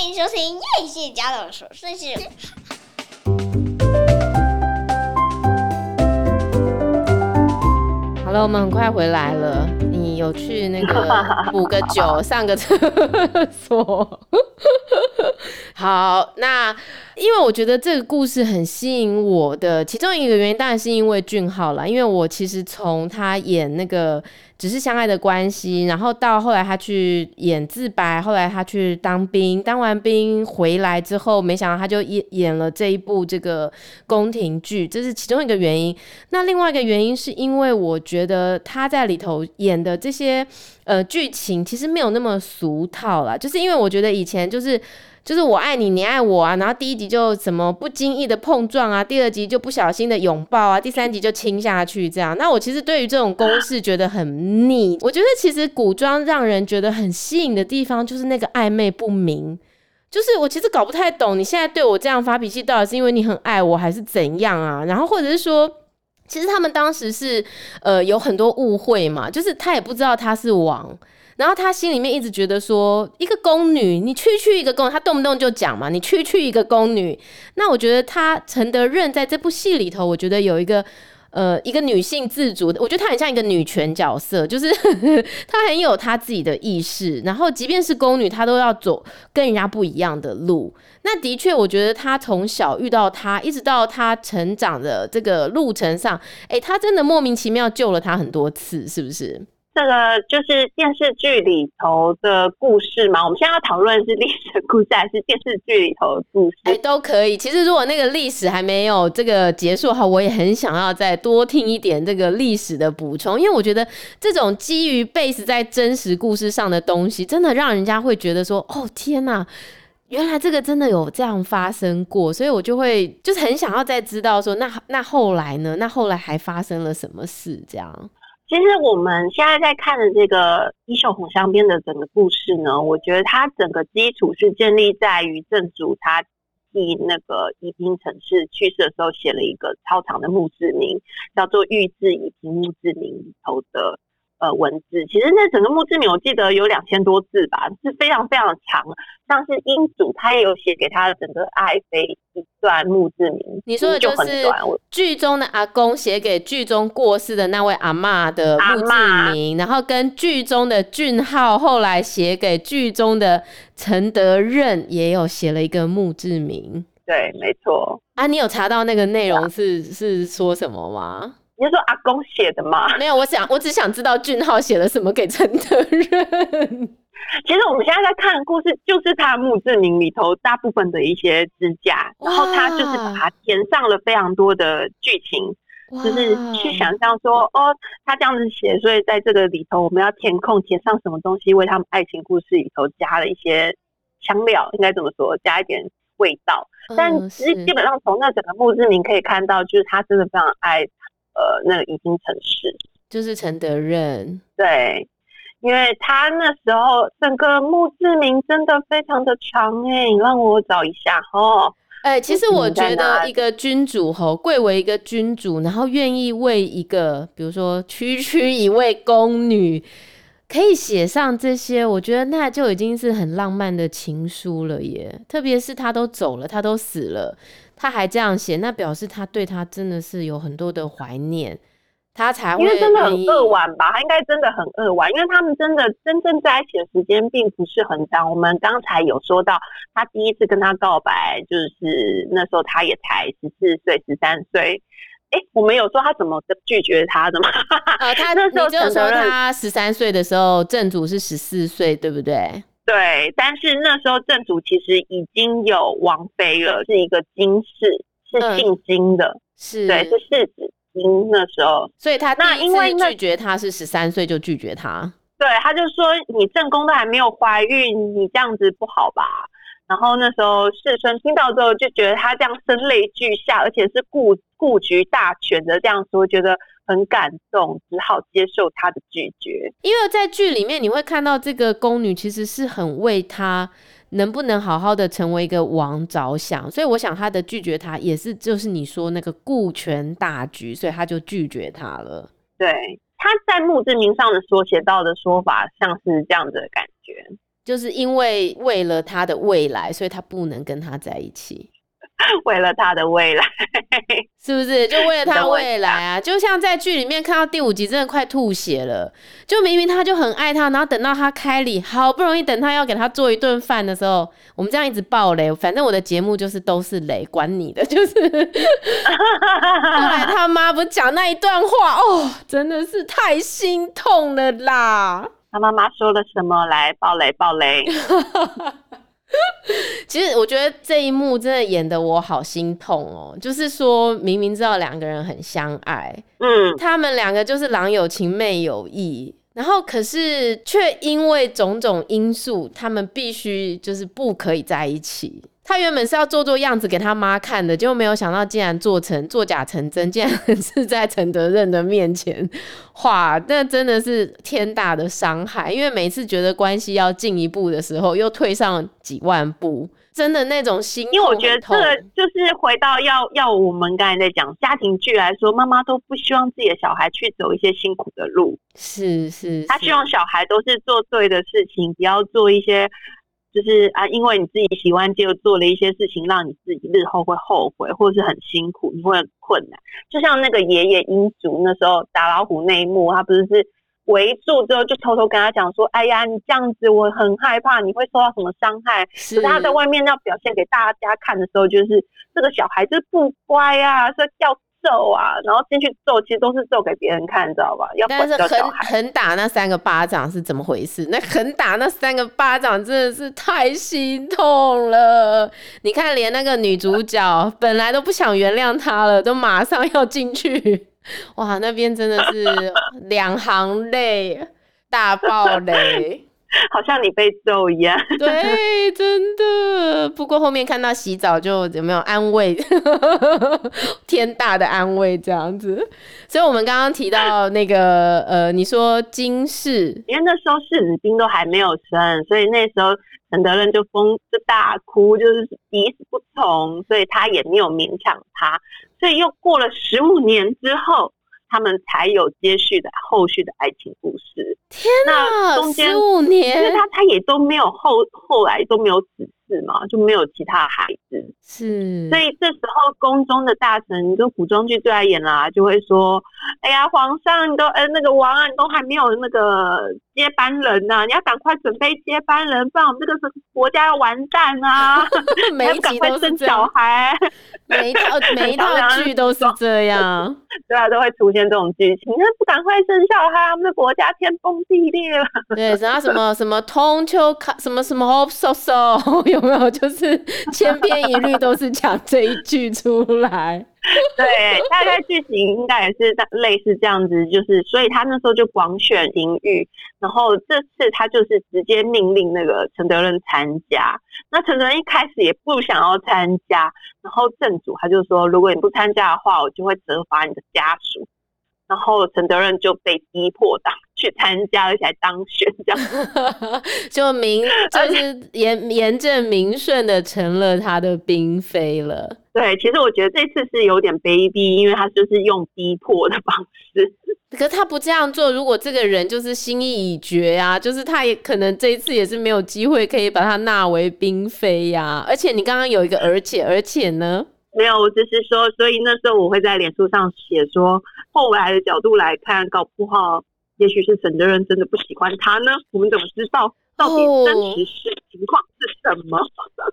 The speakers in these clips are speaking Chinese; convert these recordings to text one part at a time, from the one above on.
欢迎收听叶谢家的琐碎事。好了，我们很快回来了。你有去那个补个酒，上个厕所。好，那因为我觉得这个故事很吸引我的，其中一个原因当然是因为俊昊啦，因为我其实从他演那个只是相爱的关系，然后到后来他去演自白，后来他去当兵，当完兵回来之后，没想到他就演演了这一部这个宫廷剧，这是其中一个原因。那另外一个原因是因为我觉得他在里头演的这些呃剧情其实没有那么俗套啦，就是因为我觉得以前就是。就是我爱你，你爱我啊，然后第一集就什么不经意的碰撞啊，第二集就不小心的拥抱啊，第三集就亲下去这样。那我其实对于这种公式觉得很腻。我觉得其实古装让人觉得很吸引的地方就是那个暧昧不明，就是我其实搞不太懂你现在对我这样发脾气，到底是因为你很爱我还是怎样啊？然后或者是说，其实他们当时是呃有很多误会嘛，就是他也不知道他是王。然后他心里面一直觉得说，一个宫女，你区区一个宫，他动不动就讲嘛，你区区一个宫女。那我觉得他陈德任在这部戏里头，我觉得有一个呃一个女性自主的，我觉得她很像一个女权角色，就是她很有她自己的意识。然后即便是宫女，她都要走跟人家不一样的路。那的确，我觉得她从小遇到他，一直到她成长的这个路程上，哎，她真的莫名其妙救了她很多次，是不是？这个就是电视剧里头的故事吗？我们现在要讨论是历史故事还是电视剧里头的故事？哎，都可以。其实如果那个历史还没有这个结束哈，我也很想要再多听一点这个历史的补充，因为我觉得这种基于 base 在真实故事上的东西，真的让人家会觉得说，哦天哪，原来这个真的有这样发生过，所以我就会就是很想要再知道说，那那后来呢？那后来还发生了什么事？这样。其实我们现在在看的这个《衣袖红香边》的整个故事呢，我觉得它整个基础是建立在于正主他替那个宜宾城市去世的时候写了一个超长的墓志铭，叫做《御制宜嫔墓志铭》里头的。呃，文字其实那整个墓志铭，我记得有两千多字吧，是非常非常的长。像是英祖，他也有写给他的整个爱妃一段墓志铭。你说的就是剧中的阿公写给剧中过世的那位阿嬷的墓志铭，然后跟剧中的俊浩后来写给剧中的陈德任也有写了一个墓志铭。对，没错。啊，你有查到那个内容是是说什么吗？你是说阿公写的吗？没有，我想我只想知道俊浩写了什么给陈德任。其实我们现在在看的故事，就是他的墓志铭里头大部分的一些支架，然后他就是把它填上了非常多的剧情，就是去想象说，哦，他这样子写，所以在这个里头我们要填空填上什么东西，为他们爱情故事里头加了一些香料，应该怎么说？加一点味道。但其实基本上从那整个墓志铭可以看到，就是他真的非常爱。呃，那个宜嫔陈氏就是陈德任，对，因为他那时候整个墓志铭真的非常的长哎，你让我找一下哦。哎、欸，其实我觉得一个君主吼，贵为一个君主，然后愿意为一个，比如说区区一位宫女，可以写上这些，我觉得那就已经是很浪漫的情书了耶。特别是他都走了，他都死了。他还这样写，那表示他对他真的是有很多的怀念，他才会。因为真的很扼腕吧，他应该真的很扼腕，因为他们真的真正在一起的时间并不是很长。我们刚才有说到，他第一次跟他告白，就是那时候他也才十四岁、十三岁。哎，我们有说他怎么拒绝他的吗？呃，他 那时候就说他十三岁的时候，正主是十四岁，对不对？对，但是那时候正主其实已经有王妃了，是一个金氏，是姓金的，嗯、是。对，是世子金那时候，所以他那因为拒绝他是十三岁就拒绝他，对，他就说你正宫都还没有怀孕，你这样子不好吧？然后那时候世孙听到之后就觉得他这样声泪俱下，而且是顾顾局大权的这样说，觉得。很感动，只好接受他的拒绝。因为在剧里面，你会看到这个宫女其实是很为他能不能好好的成为一个王着想，所以我想他的拒绝他也是就是你说那个顾全大局，所以他就拒绝他了。对，他在墓志铭上的所写到的说法，像是这样子的感觉。就是因为为了他的未来，所以他不能跟他在一起。为了他的未来，是不是？就为了他未来啊！就像在剧里面看到第五集，真的快吐血了。就明明他就很爱他，然后等到他开礼，好不容易等他要给他做一顿饭的时候，我们这样一直爆雷。反正我的节目就是都是雷，管你的。就是 后来他妈不是讲那一段话哦，真的是太心痛了啦！他妈妈说了什么？来暴雷，暴雷！其实我觉得这一幕真的演得我好心痛哦，就是说明明知道两个人很相爱，嗯，他们两个就是郎有情妹有意，然后可是却因为种种因素，他们必须就是不可以在一起。他原本是要做做样子给他妈看的，结果没有想到竟然做成作假成真，竟然是在陈德任的面前，哇，那真的是天大的伤害。因为每次觉得关系要进一步的时候，又退上几万步，真的那种心痛。因为我觉得这个就是回到要要我们刚才在讲家庭剧来说，妈妈都不希望自己的小孩去走一些辛苦的路，是是，是，他希望小孩都是做对的事情，不要做一些。就是啊，因为你自己喜欢，就做了一些事情，让你自己日后会后悔，或者是很辛苦，你会很困难。就像那个爷爷英祖那时候打老虎那一幕，他不是是围住之后就偷偷跟他讲说：“哎呀，你这样子我很害怕，你会受到什么伤害。”是。可是他在外面要表现给大家看的时候，就是这个小孩子不乖啊，所以要。揍啊，然后进去揍，其实都是揍给别人看，你知道吧？要但是狠狠打那三个巴掌是怎么回事？那狠打那三个巴掌真的是太心痛了。你看，连那个女主角本来都不想原谅他了，都马上要进去，哇，那边真的是两行泪，大爆泪。好像你被揍一样，对，真的。不过后面看到洗澡就有没有安慰，天大的安慰这样子。所以我们刚刚提到那个呃，你说金氏，因为那时候世子丁都还没有生，所以那时候陈德任就疯就大哭，就是抵死不从，所以他也没有勉强他。所以又过了十五年之后。他们才有接续的后续的爱情故事。天哪，中间十五年，因为他他也都没有后后来都没有子嗣嘛，就没有其他孩子。是，所以这时候宫中的大臣，跟古装剧最爱演啦，就会说：“哎呀，皇上，你都呃那个王啊，你都还没有那个接班人呐、啊，你要赶快准备接班人，不然我们这个国家要完蛋啊！每一集都是小孩，每一套每一套剧都是这样，对啊，都会出现这种剧情。那不赶快生小孩，我们的国家天崩地裂了。对，然后什么什么通秋卡，什么什么 hope so so，有没有？就是千篇一律。都是讲这一句出来，对，大概剧情应该也是类似这样子，就是所以他那时候就广选淫欲，然后这次他就是直接命令那个陈德任参加。那陈德任一开始也不想要参加，然后正主他就说，如果你不参加的话，我就会责罚你的家属。然后陈德任就被逼迫的去参加，而且还当选，这样 就名 就是严严正名顺的成了他的嫔妃了。对，其实我觉得这次是有点卑鄙，因为他就是用逼迫的方式。可是他不这样做，如果这个人就是心意已决啊，就是他也可能这一次也是没有机会可以把他纳为嫔妃呀。而且你刚刚有一个而且，而且呢？没有，我只是说，所以那时候我会在脸书上写说，后来的角度来看，搞不好也许是整个人真的不喜欢他呢。我们怎么知道到底真实是情况是什么？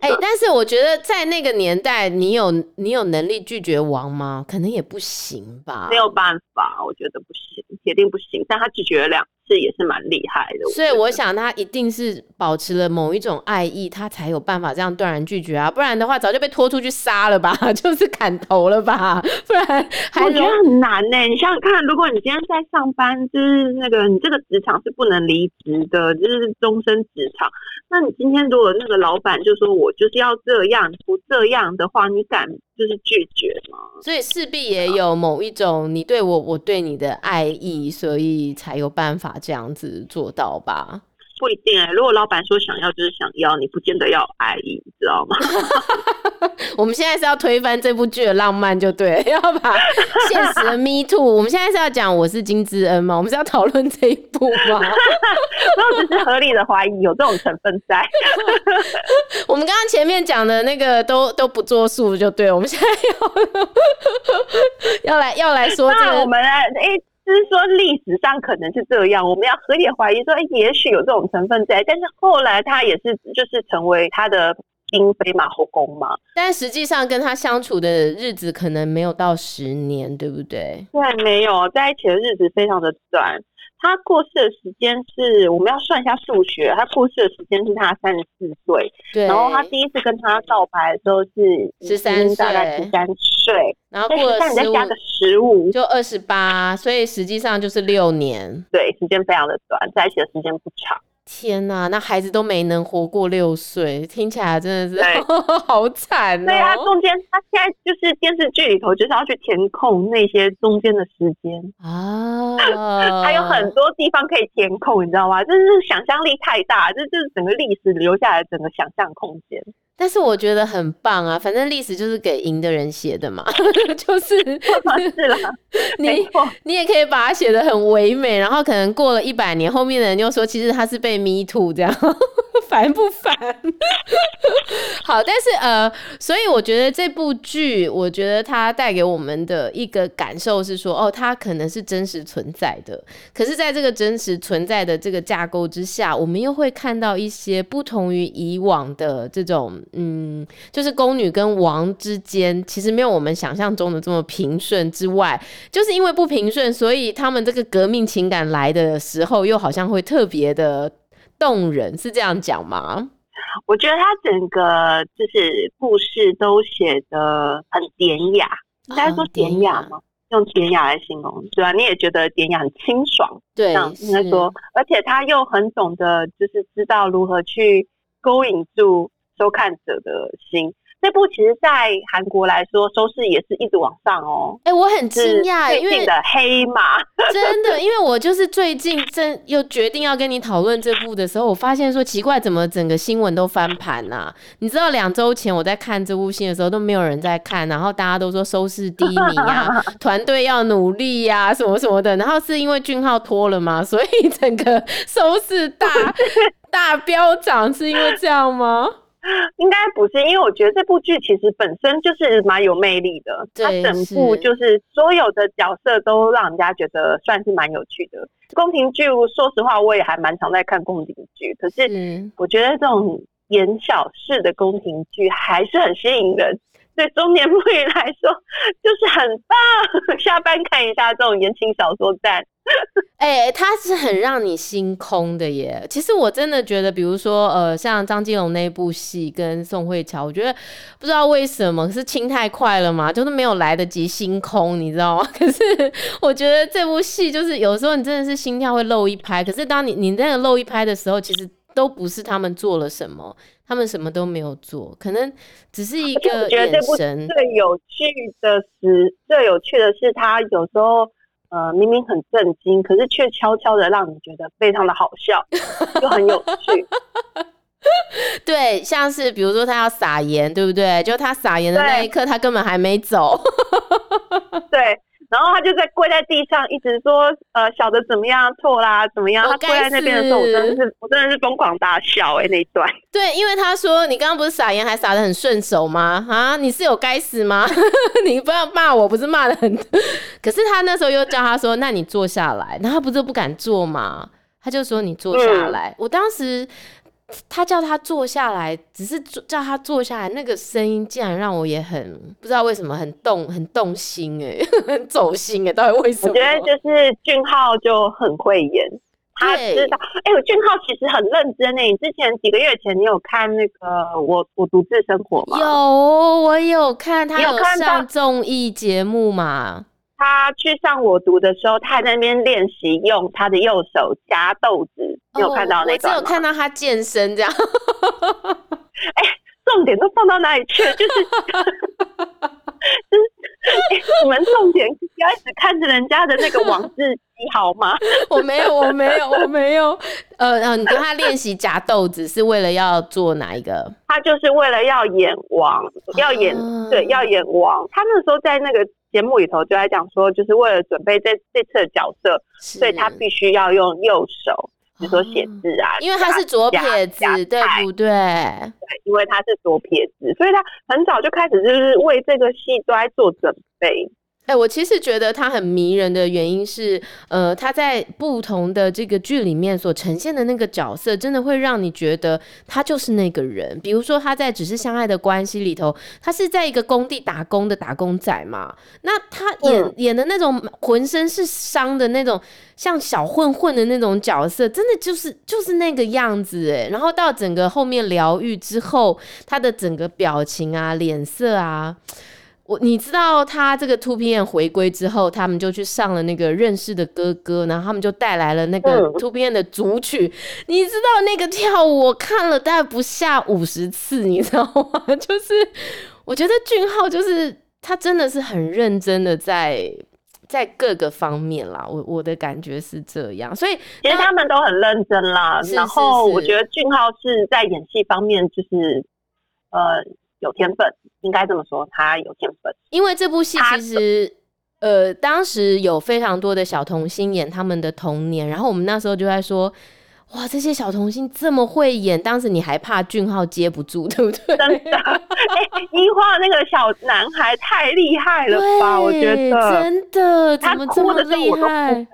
哎、但是我觉得在那个年代，你有你有能力拒绝王吗？可能也不行吧。没有办法，我觉得不行，铁定不行。但他拒绝了两。这也是蛮厉害的，所以我想他一定是保持了某一种爱意，他才有办法这样断然拒绝啊，不然的话早就被拖出去杀了吧，就是砍头了吧，不然还我觉得很难呢。你想想看，如果你今天在上班，就是那个你这个职场是不能离职的，就是终身职场。那你今天如果那个老板就说我就是要这样，不这样的话，你敢就是拒绝吗？所以势必也有某一种你对我，我对你的爱意，所以才有办法这样子做到吧？不一定哎、欸，如果老板说想要就是想要，你不见得要爱意，你知道吗？我们现在是要推翻这部剧的浪漫，就对了，要把现实的 Me Too。我们现在是要讲我是金智恩吗？我们是要讨论这一部吗？那只是合理的怀疑，有这种成分在。我们刚刚前面讲的那个都都不作数，就对了。我们现在要要来要来说、这个，我们来哎。就是说，历史上可能是这样，我们要合理怀疑说，哎，也许有这种成分在。但是后来他也是，就是成为他的嫔妃嘛，后宫嘛。但实际上跟他相处的日子可能没有到十年，对不对？对，没有在一起的日子非常的短。他过世的时间是，我们要算一下数学。他过世的时间是他三十四岁，对。然后他第一次跟他告白的时候是十三岁，大概十三岁。然后过了再加个十五，就二十八。所以实际上就是六年。对，时间非常的短，在一起的时间不长。天呐、啊，那孩子都没能活过六岁，听起来真的是 好惨、哦。对啊，中间他现在就是电视剧里头就是要去填空那些中间的时间啊，还有很多地方可以填空，你知道吗？就是想象力太大，这就是整个历史留下来整个想象空间。但是我觉得很棒啊，反正历史就是给赢的人写的嘛，就是是啦，你你也可以把它写的很唯美，然后可能过了一百年，后面的人又说其实他是被 me too 这样，烦不烦？好，但是呃，所以我觉得这部剧，我觉得它带给我们的一个感受是说，哦，它可能是真实存在的，可是在这个真实存在的这个架构之下，我们又会看到一些不同于以往的这种。嗯，就是宫女跟王之间，其实没有我们想象中的这么平顺。之外，就是因为不平顺，所以他们这个革命情感来的时候，又好像会特别的动人，是这样讲吗？我觉得他整个就是故事都写的很典雅，应该说典雅吗？用典雅来形容，对吧？你也觉得典雅很清爽，对，应该说，而且他又很懂得，就是知道如何去勾引住。收看者的心，这部其实，在韩国来说，收视也是一直往上哦。哎、欸，我很惊讶，因为的黑马，真的，因为我就是最近正又决定要跟你讨论这部的时候，我发现说奇怪，怎么整个新闻都翻盘呐？你知道，两周前我在看这部戏的时候，都没有人在看，然后大家都说收视低迷啊，团队要努力呀、啊，什么什么的。然后是因为俊浩脱了吗？所以整个 收视大大飙涨，是因为这样吗？应该不是，因为我觉得这部剧其实本身就是蛮有魅力的。它整部就是所有的角色都让人家觉得算是蛮有趣的。宫廷剧，说实话，我也还蛮常在看宫廷剧。可是我觉得这种演小事的宫廷剧还是很吸引人。对中年妇女来说，就是很棒。下班看一下这种言情小说站。哎、欸，他是很让你心空的耶。其实我真的觉得，比如说，呃，像张基龙那部戏跟宋慧乔，我觉得不知道为什么，是亲太快了嘛，就是没有来得及心空，你知道吗？可是我觉得这部戏就是有时候你真的是心跳会漏一拍，可是当你你那个漏一拍的时候，其实都不是他们做了什么，他们什么都没有做，可能只是一个眼神。最有趣的是，最有趣的是他有时候。呃，明明很震惊，可是却悄悄的让你觉得非常的好笑，就很有趣。对，像是比如说他要撒盐，对不对？就他撒盐的那一刻，他根本还没走。对。然后他就在跪在地上，一直说：“呃，小的怎么样错啦？怎么样？”他跪在那边的时候，我真的是，我真的是疯狂大笑哎、欸！那一段，对，因为他说：“你刚刚不是撒盐还撒的很顺手吗？啊，你是有该死吗？你不要骂我，不是骂的很。可是他那时候又叫他说：‘那你坐下来。’然后他不是不敢坐嘛？他就说：‘你坐下来。嗯’我当时。他叫他坐下来，只是叫他坐下来，那个声音竟然让我也很不知道为什么很动，很动心哎，很走心哎，到底为什么？我觉得就是俊浩就很会演，他知道。哎、欸，我俊浩其实很认真诶。你之前几个月前你有看那个我我独自生活吗？有，我有看，他有上综艺节目嘛？他去上我读的时候，他还在那边练习用他的右手夹豆子，你有看到那个？我只有看到他健身这样。哎、欸，重点都放到哪里去了？就 是就是、欸，我们重点不要一直看着人家的那个网志好吗？我没有，我没有，我没有。呃，然后你跟他练习夹豆子是为了要做哪一个？他就是为了要演王，要演、啊、对，要演王。他那时候在那个节目里头就在讲说，就是为了准备这这次的角色，所以他必须要用右手，比如说写字啊，因为他是左撇子，对不对？对，因为他是左撇子，所以他很早就开始就是为这个戏都在做准备。哎、欸，我其实觉得他很迷人的原因是，呃，他在不同的这个剧里面所呈现的那个角色，真的会让你觉得他就是那个人。比如说他在《只是相爱的关系》里头，他是在一个工地打工的打工仔嘛，那他演、嗯、演的那种浑身是伤的那种，像小混混的那种角色，真的就是就是那个样子哎。然后到整个后面疗愈之后，他的整个表情啊、脸色啊。我你知道他这个 2PM 回归之后，他们就去上了那个认识的哥哥，然后他们就带来了那个 2PM 的组曲。嗯、你知道那个跳舞，我看了大概不下五十次，你知道吗？就是我觉得俊浩就是他真的是很认真的在在各个方面啦，我我的感觉是这样。所以其实他们都很认真啦。是是是，然后我觉得俊浩是在演戏方面就是呃。有天分，应该这么说，他有天分。因为这部戏其实，呃，当时有非常多的小童星演他们的童年，然后我们那时候就在说，哇，这些小童星这么会演，当时你还怕俊浩接不住，对不对？真的，哎、欸，一花那个小男孩太厉害了吧？我觉得真的，怎么这么厉害？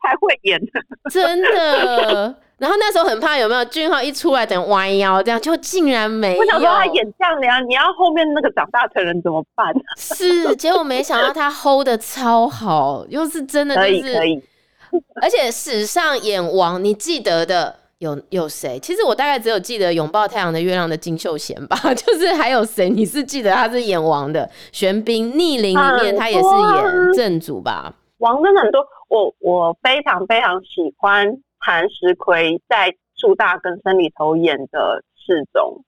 他才会演的，真的。然后那时候很怕有没有俊浩一出来等弯腰这样，就竟然没有。我想说他演这样的呀，你要后面那个长大成人怎么办？是，结果没想到他 hold 的超好，又是真的就是，可以可以。而且史上演王，你记得的有有谁？其实我大概只有记得拥抱太阳的月亮的金秀贤吧，就是还有谁？你是记得他是演王的？玄彬逆鳞里面他也是演正主吧？王真的很多，我我非常非常喜欢。韩石奎在《树大根深》里头演的世宗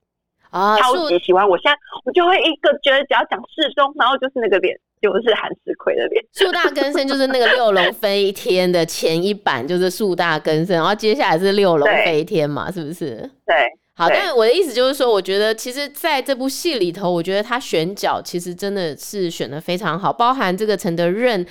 啊，超级喜欢。我现在我就会一个觉得，只要讲世宗，然后就是那个脸，就是韩石奎的脸。树大根深就是那个六龙飞天的前一版，就是树大根深，然后接下来是六龙飞天嘛，是不是？对，好。但我的意思就是说，我觉得其实在这部戏里头，我觉得他选角其实真的是选的非常好，包含这个陈德任。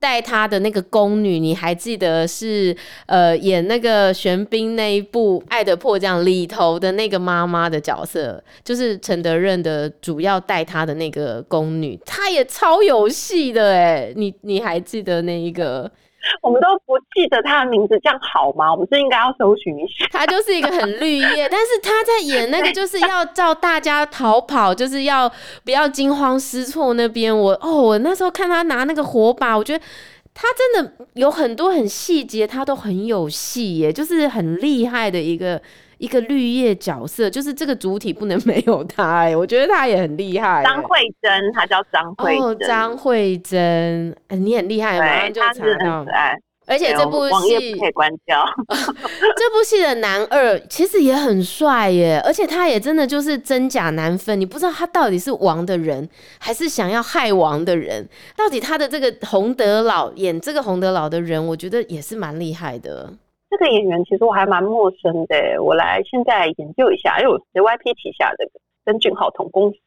带她的那个宫女，你还记得是呃演那个玄彬那一部《爱的迫降》里头的那个妈妈的角色，就是陈德任的主要带她的那个宫女，她也超有戏的哎，你你还记得那一个？我们都不记得他的名字，这样好吗？我们是应该要搜寻一下。他就是一个很绿叶，但是他在演那个就是要叫大家逃跑，就是要不要惊慌失措那边。我哦，我那时候看他拿那个火把，我觉得他真的有很多很细节，他都很有戏耶，就是很厉害的一个。一个绿叶角色，就是这个主体不能没有他我觉得他也很厉害。张慧珍，他叫张慧珍。哦，张慧珍，哎，你很厉害，马上就查到。而且这部戏可以关掉。这部戏的男二其实也很帅耶，而且他也真的就是真假难分，你不知道他到底是王的人，还是想要害王的人。到底他的这个洪德老演这个洪德老的人，我觉得也是蛮厉害的。这个演员其实我还蛮陌生的，我来现在研究一下，因为我是 JYP 旗下的跟俊昊同公司。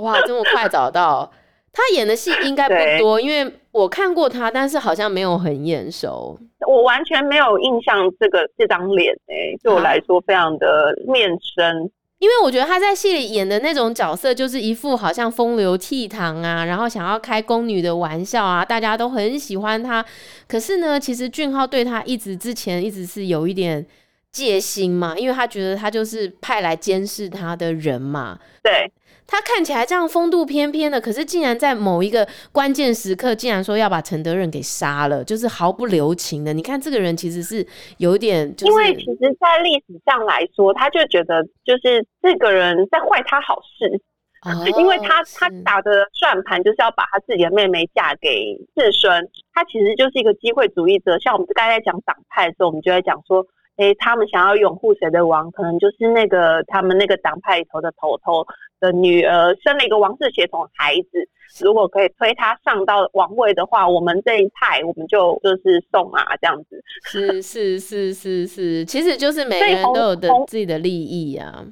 哇，这么快找到他演的戏应该不多，因为我看过他，但是好像没有很眼熟。我完全没有印象这个这张脸，诶，对我来说非常的面生。因为我觉得他在戏里演的那种角色，就是一副好像风流倜傥啊，然后想要开宫女的玩笑啊，大家都很喜欢他。可是呢，其实俊浩对他一直之前一直是有一点戒心嘛，因为他觉得他就是派来监视他的人嘛。对。他看起来这样风度翩翩的，可是竟然在某一个关键时刻，竟然说要把陈德任给杀了，就是毫不留情的。你看这个人其实是有点，就是，因为其实，在历史上来说，他就觉得就是这个人在坏他好事，哦，因为他他打的算盘就是要把他自己的妹妹嫁给世孙，他其实就是一个机会主义者。像我们刚才在讲党派的时候，我们就在讲说。哎、欸，他们想要拥护谁的王，可能就是那个他们那个党派里头的头头的女儿生了一个王室血统孩子，如果可以推他上到王位的话，我们这一派我们就就是送啊这样子。是是是是是，其实就是每个人都有的自己的利益啊。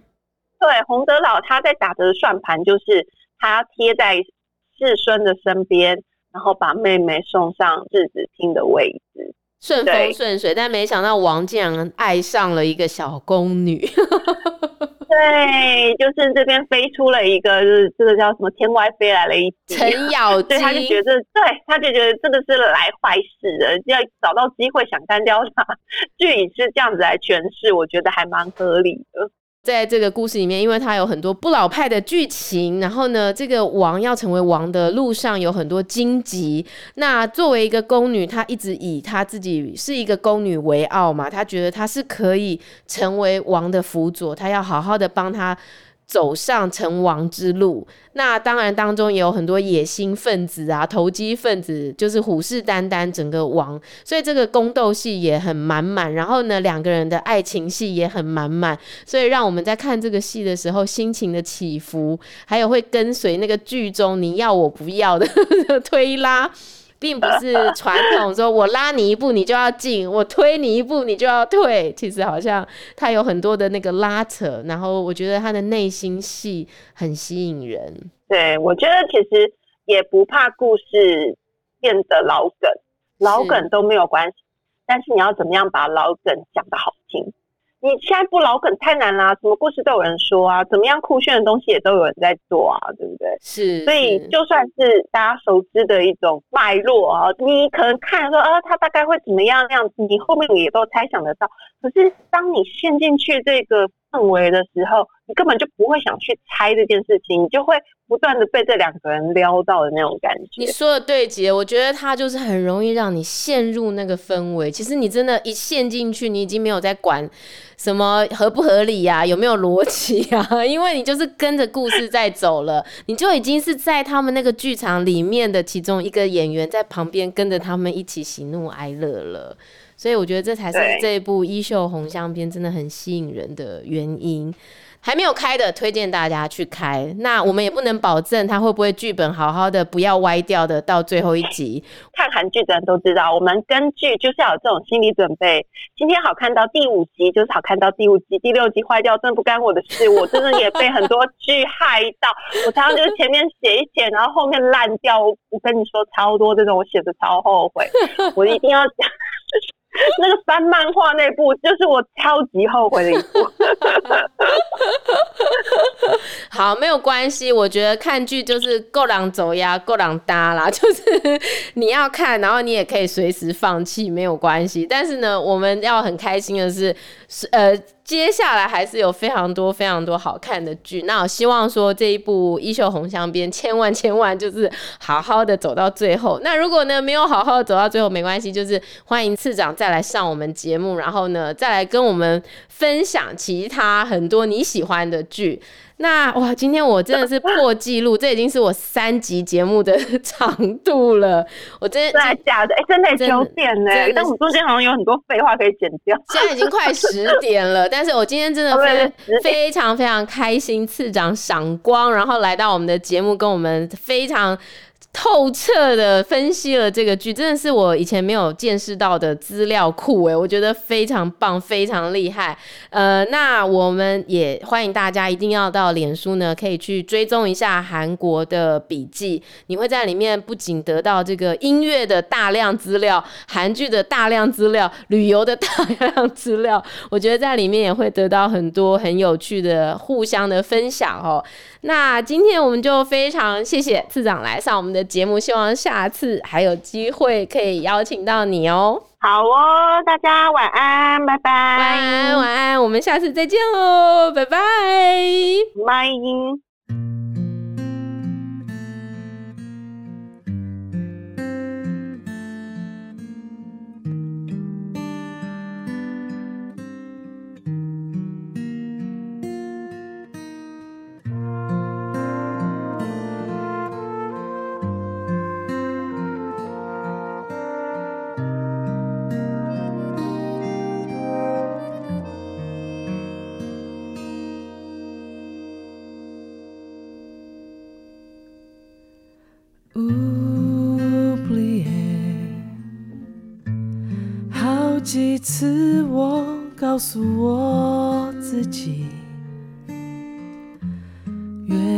对，洪德老他在打的算盘就是他贴在世孙的身边，然后把妹妹送上世子厅的位置。顺风顺水，但没想到王竟然爱上了一个小宫女。对，就是这边飞出了一个，就是这个叫什么天外飞来了一只程咬 金，他就觉得，对，他就觉得这个是来坏事的，要找到机会想干掉他。剧里是这样子来诠释，我觉得还蛮合理的。在这个故事里面，因为它有很多不老派的剧情，然后呢，这个王要成为王的路上有很多荆棘。那作为一个宫女，她一直以她自己是一个宫女为傲嘛，她觉得她是可以成为王的辅佐，她要好好的帮她。走上成王之路，那当然当中也有很多野心分子啊，投机分子，就是虎视眈眈整个王，所以这个宫斗戏也很满满。然后呢，两个人的爱情戏也很满满，所以让我们在看这个戏的时候，心情的起伏，还有会跟随那个剧中你要我不要的 推拉。并不是传统说，我拉你一步你就要进，我推你一步你就要退。其实好像他有很多的那个拉扯，然后我觉得他的内心戏很吸引人。对，我觉得其实也不怕故事变得老梗，老梗都没有关系，但是你要怎么样把老梗讲得好听。你现在不老梗太难啦，什么故事都有人说啊，怎么样酷炫的东西也都有人在做啊，对不对？是，所以就算是大家熟知的一种脉络啊，你可能看说啊，他大概会怎么样那样子，你后面也都猜想得到。可是当你陷进去这个氛围的时候，你根本就不会想去猜这件事情，你就会不断的被这两个人撩到的那种感觉。你说的对，姐，我觉得他就是很容易让你陷入那个氛围。其实你真的，一陷进去，你已经没有在管什么合不合理呀、有没有逻辑呀，因为你就是跟着故事在走了，你就已经是在他们那个剧场里面的其中一个演员，在旁边跟着他们一起喜怒哀乐了。所以我觉得这才是这一部《衣袖红镶边》真的很吸引人的原因。还没有开的，推荐大家去开。那我们也不能保证它会不会剧本好好的，不要歪掉的到最后一集。看韩剧的人都知道，我们根据就是要有这种心理准备。今天好看到第五集，就是好看到第五集，第六集坏掉，真的不干我的事。我真的也被很多剧害到。我常常就是前面写一写，然后后面烂掉。我跟你说，超多这种我写的超后悔，我一定要讲。那个翻漫画那部，就是我超级后悔的一部。好，没有关系，我觉得看剧就是够狼走呀，够狼搭啦，就是你要看，然后你也可以随时放弃，没有关系。但是呢，我们要很开心的是，是呃。接下来还是有非常多非常多好看的剧，那我希望说这一部《衣袖红香边》千万千万就是好好的走到最后。那如果呢没有好好的走到最后，没关系，就是欢迎次长再来上我们节目，然后呢再来跟我们分享其他很多你喜欢的剧。那哇，今天我真的是破纪录，这已经是我三集节目的长度了。我真的假的？哎、欸，真的九点呢？但我中间好像有很多废话可以剪掉。现在已经快十点了，但是我今天真的非非常非常开心，次长赏光，然后来到我们的节目，跟我们非常。透彻的分析了这个剧，真的是我以前没有见识到的资料库诶，我觉得非常棒，非常厉害。呃，那我们也欢迎大家一定要到脸书呢，可以去追踪一下韩国的笔记，你会在里面不仅得到这个音乐的大量资料、韩剧的大量资料、旅游的大量资料，我觉得在里面也会得到很多很有趣的互相的分享哦。那今天我们就非常谢谢次长来上我们的节目，希望下次还有机会可以邀请到你哦。好哦，大家晚安，拜拜。晚安，晚安，我们下次再见喽，拜拜，拜。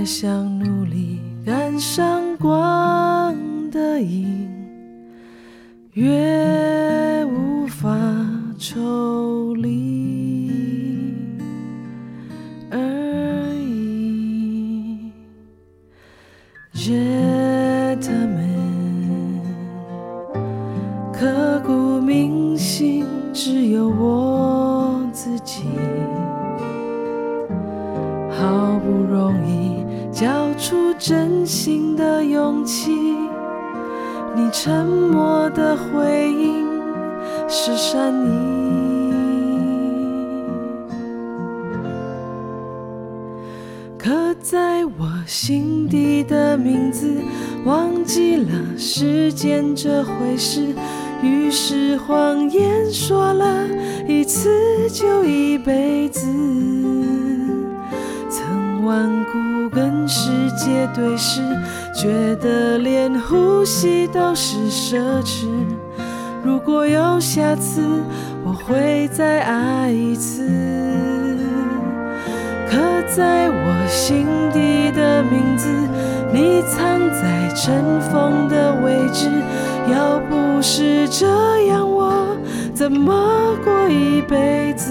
越想努力赶上光的影，越无法抽离。沉默的回应是善意。刻在我心底的名字，忘记了时间这回事。于是谎言说了一次就一辈子，曾顽固跟世界对视，觉得连呼吸都是奢侈。如果有下次，我会再爱一次。刻在我心底的名字，你藏在尘封的位置。要不是这样，我怎么过一辈子？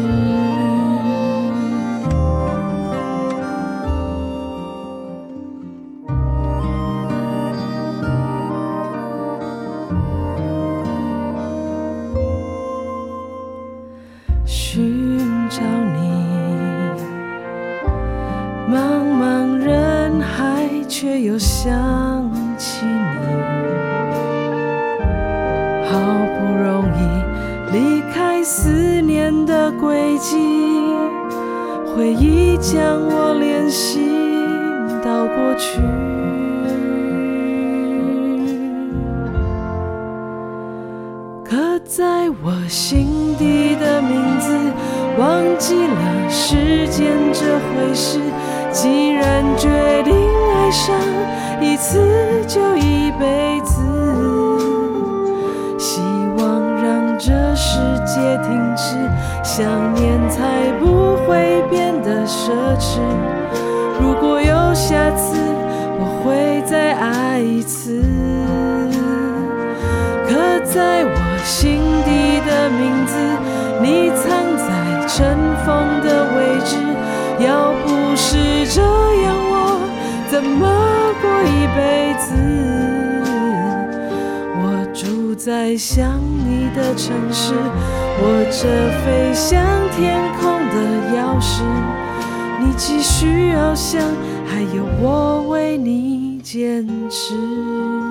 如果有下次，我会再爱一次。刻在我心底的名字，你藏在尘封的位置。要不是这样，我怎么过一辈子？我住在想你的城市，握着飞向天空的钥匙，你继续翱翔，还有我为你坚持。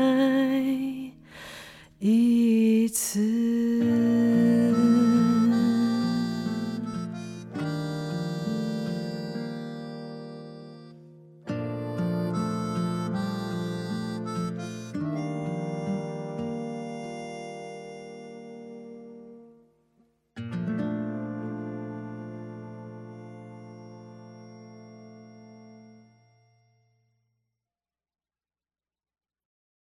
一次。